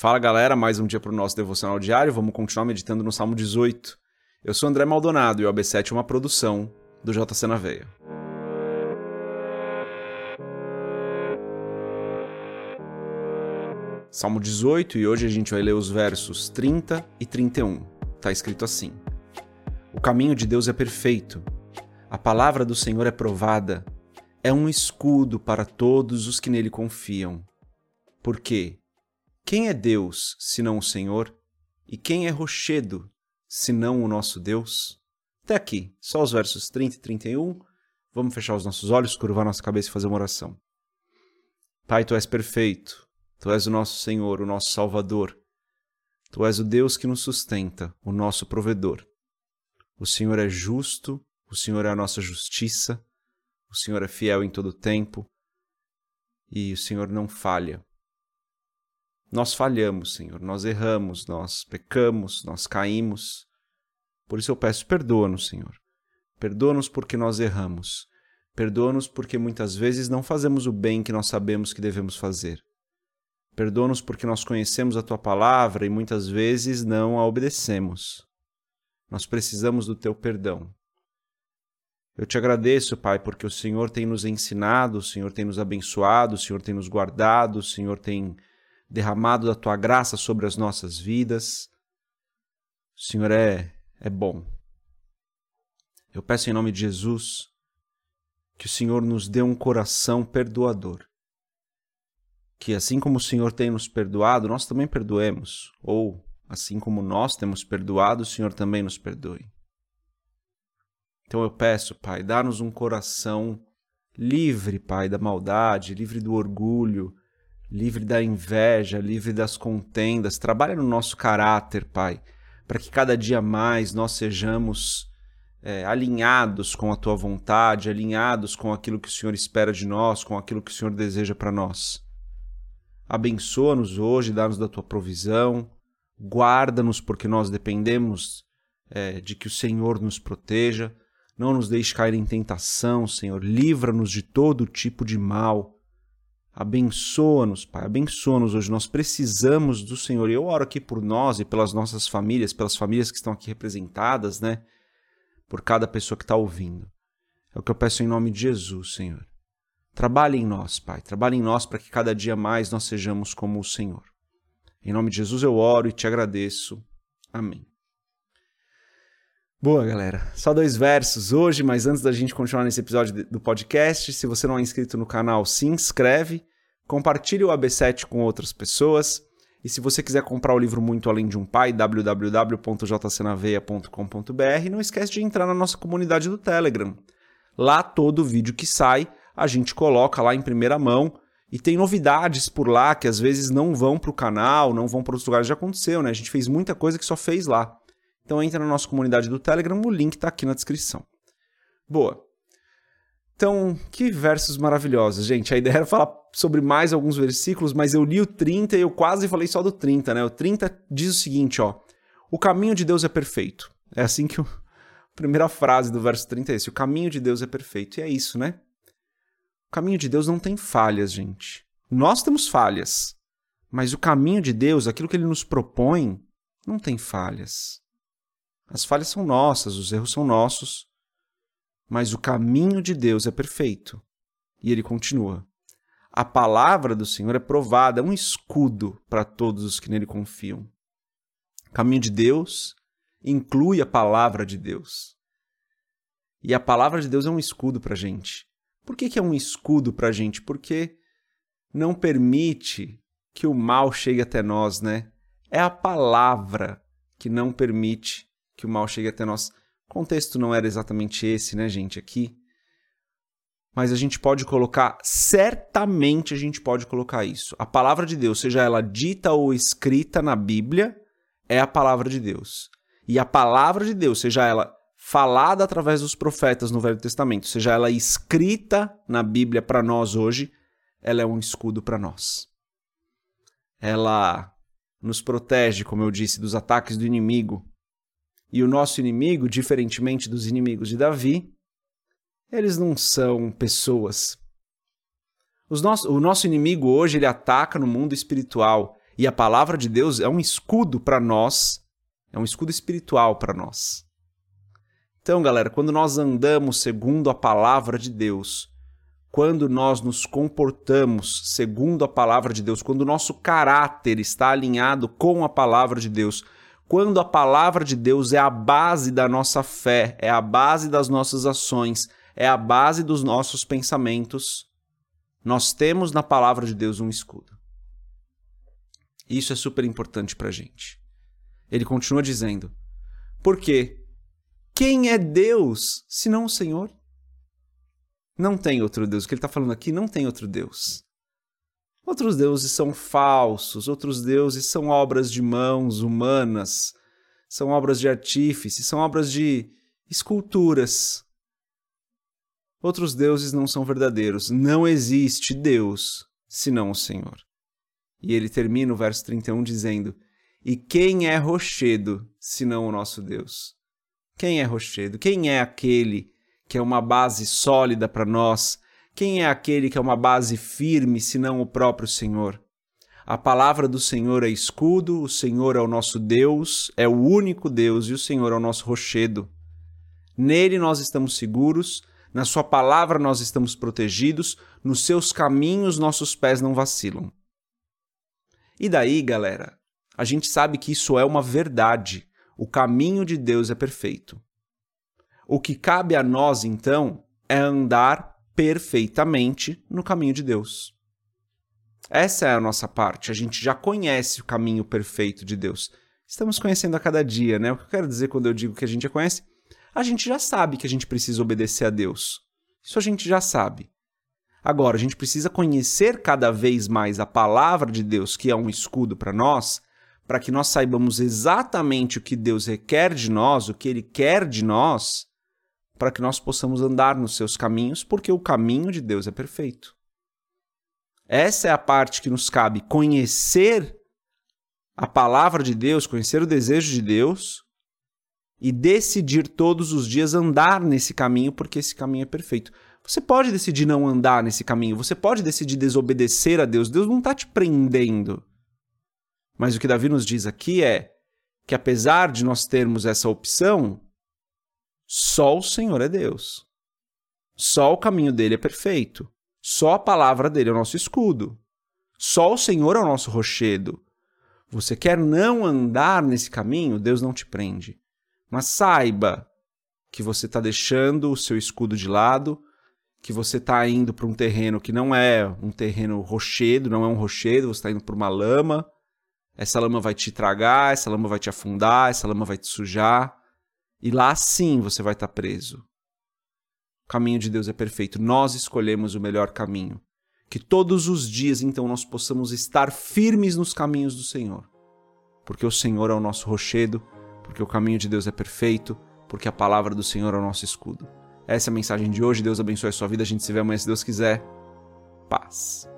Fala galera, mais um dia para o nosso devocional diário. Vamos continuar meditando no Salmo 18. Eu sou André Maldonado e o AB7 é uma produção do JC na Veia. Salmo 18 e hoje a gente vai ler os versos 30 e 31. Está escrito assim: O caminho de Deus é perfeito, a palavra do Senhor é provada, é um escudo para todos os que nele confiam. Porque quem é Deus senão o Senhor? E quem é rochedo senão o nosso Deus? Até aqui, só os versos 30 e 31. Vamos fechar os nossos olhos, curvar nossa cabeça e fazer uma oração. Pai, tu és perfeito, tu és o nosso Senhor, o nosso Salvador. Tu és o Deus que nos sustenta, o nosso provedor. O Senhor é justo o Senhor é a nossa justiça, o Senhor é fiel em todo tempo e o Senhor não falha. Nós falhamos, Senhor, nós erramos, nós pecamos, nós caímos. Por isso eu peço, perdoa-nos, Senhor. Perdoa-nos porque nós erramos. Perdoa-nos porque muitas vezes não fazemos o bem que nós sabemos que devemos fazer. Perdoa-nos porque nós conhecemos a tua palavra e muitas vezes não a obedecemos. Nós precisamos do teu perdão. Eu te agradeço, Pai, porque o Senhor tem nos ensinado, o Senhor tem nos abençoado, o Senhor tem nos guardado, o Senhor tem derramado da tua graça sobre as nossas vidas. O Senhor é, é bom. Eu peço em nome de Jesus que o Senhor nos dê um coração perdoador. Que assim como o Senhor tem nos perdoado, nós também perdoemos. Ou assim como nós temos perdoado, o Senhor também nos perdoe. Então eu peço, Pai, dá-nos um coração livre, Pai, da maldade, livre do orgulho, livre da inveja, livre das contendas. Trabalha no nosso caráter, Pai, para que cada dia mais nós sejamos é, alinhados com a Tua vontade, alinhados com aquilo que o Senhor espera de nós, com aquilo que o Senhor deseja para nós. Abençoa-nos hoje, dá-nos da Tua provisão, guarda-nos porque nós dependemos é, de que o Senhor nos proteja não nos deixe cair em tentação, Senhor. Livra-nos de todo tipo de mal. Abençoa-nos, Pai. Abençoa-nos hoje. Nós precisamos do Senhor. E eu oro aqui por nós e pelas nossas famílias, pelas famílias que estão aqui representadas, né? Por cada pessoa que está ouvindo. É o que eu peço em nome de Jesus, Senhor. Trabalhe em nós, Pai. Trabalhe em nós para que cada dia mais nós sejamos como o Senhor. Em nome de Jesus eu oro e te agradeço. Amém. Boa, galera. Só dois versos hoje, mas antes da gente continuar nesse episódio do podcast, se você não é inscrito no canal, se inscreve, compartilhe o AB7 com outras pessoas. E se você quiser comprar o livro Muito Além de um Pai, www.jcnaveia.com.br, não esquece de entrar na nossa comunidade do Telegram. Lá todo vídeo que sai, a gente coloca lá em primeira mão e tem novidades por lá que às vezes não vão para o canal, não vão para outros lugares. Já aconteceu, né? A gente fez muita coisa que só fez lá. Então entra na nossa comunidade do Telegram, o link está aqui na descrição. Boa. Então, que versos maravilhosos, gente. A ideia era falar sobre mais alguns versículos, mas eu li o 30 e eu quase falei só do 30, né? O 30 diz o seguinte, ó: O caminho de Deus é perfeito. É assim que a primeira frase do verso 30 é esse: O caminho de Deus é perfeito. E é isso, né? O caminho de Deus não tem falhas, gente. Nós temos falhas, mas o caminho de Deus, aquilo que ele nos propõe, não tem falhas. As falhas são nossas, os erros são nossos, mas o caminho de Deus é perfeito. E ele continua: A palavra do Senhor é provada, é um escudo para todos os que nele confiam. O caminho de Deus inclui a palavra de Deus. E a palavra de Deus é um escudo para a gente. Por que, que é um escudo para a gente? Porque não permite que o mal chegue até nós, né? É a palavra que não permite que o mal chegue até nós. O contexto não era exatamente esse, né, gente, aqui. Mas a gente pode colocar, certamente a gente pode colocar isso. A palavra de Deus, seja ela dita ou escrita na Bíblia, é a palavra de Deus. E a palavra de Deus, seja ela falada através dos profetas no Velho Testamento, seja ela escrita na Bíblia para nós hoje, ela é um escudo para nós. Ela nos protege, como eu disse, dos ataques do inimigo, e o nosso inimigo, diferentemente dos inimigos de Davi, eles não são pessoas. Nosso, o nosso inimigo hoje ele ataca no mundo espiritual E a palavra de Deus é um escudo para nós, é um escudo espiritual para nós. Então, galera, quando nós andamos segundo a palavra de Deus, quando nós nos comportamos segundo a palavra de Deus, quando o nosso caráter está alinhado com a palavra de Deus, quando a palavra de Deus é a base da nossa fé, é a base das nossas ações, é a base dos nossos pensamentos, nós temos na palavra de Deus um escudo. Isso é super importante para a gente. Ele continua dizendo: Porque quem é Deus senão o Senhor? Não tem outro Deus. O que ele está falando aqui não tem outro Deus. Outros deuses são falsos, outros deuses são obras de mãos humanas, são obras de artífice, são obras de esculturas. Outros deuses não são verdadeiros. Não existe Deus senão o Senhor. E ele termina o verso 31 dizendo: E quem é rochedo senão o nosso Deus? Quem é rochedo? Quem é aquele que é uma base sólida para nós, quem é aquele que é uma base firme, senão o próprio Senhor? A palavra do Senhor é escudo, o Senhor é o nosso Deus, é o único Deus e o Senhor é o nosso rochedo. Nele nós estamos seguros, na Sua palavra nós estamos protegidos, nos seus caminhos nossos pés não vacilam. E daí, galera, a gente sabe que isso é uma verdade. O caminho de Deus é perfeito. O que cabe a nós, então, é andar perfeitamente no caminho de Deus. Essa é a nossa parte. A gente já conhece o caminho perfeito de Deus. Estamos conhecendo a cada dia, né? O que eu quero dizer quando eu digo que a gente já conhece? A gente já sabe que a gente precisa obedecer a Deus. Isso a gente já sabe. Agora, a gente precisa conhecer cada vez mais a palavra de Deus, que é um escudo para nós, para que nós saibamos exatamente o que Deus requer de nós, o que Ele quer de nós, para que nós possamos andar nos seus caminhos, porque o caminho de Deus é perfeito. Essa é a parte que nos cabe conhecer a palavra de Deus, conhecer o desejo de Deus e decidir todos os dias andar nesse caminho, porque esse caminho é perfeito. Você pode decidir não andar nesse caminho, você pode decidir desobedecer a Deus, Deus não está te prendendo. Mas o que Davi nos diz aqui é que apesar de nós termos essa opção, só o Senhor é Deus. Só o caminho dele é perfeito. Só a palavra dele é o nosso escudo. Só o Senhor é o nosso rochedo. Você quer não andar nesse caminho, Deus não te prende. Mas saiba que você está deixando o seu escudo de lado, que você está indo para um terreno que não é um terreno rochedo, não é um rochedo, você está indo para uma lama. Essa lama vai te tragar, essa lama vai te afundar, essa lama vai te sujar. E lá sim você vai estar preso. O caminho de Deus é perfeito. Nós escolhemos o melhor caminho. Que todos os dias, então, nós possamos estar firmes nos caminhos do Senhor. Porque o Senhor é o nosso rochedo, porque o caminho de Deus é perfeito, porque a palavra do Senhor é o nosso escudo. Essa é a mensagem de hoje. Deus abençoe a sua vida. A gente se vê amanhã se Deus quiser. Paz.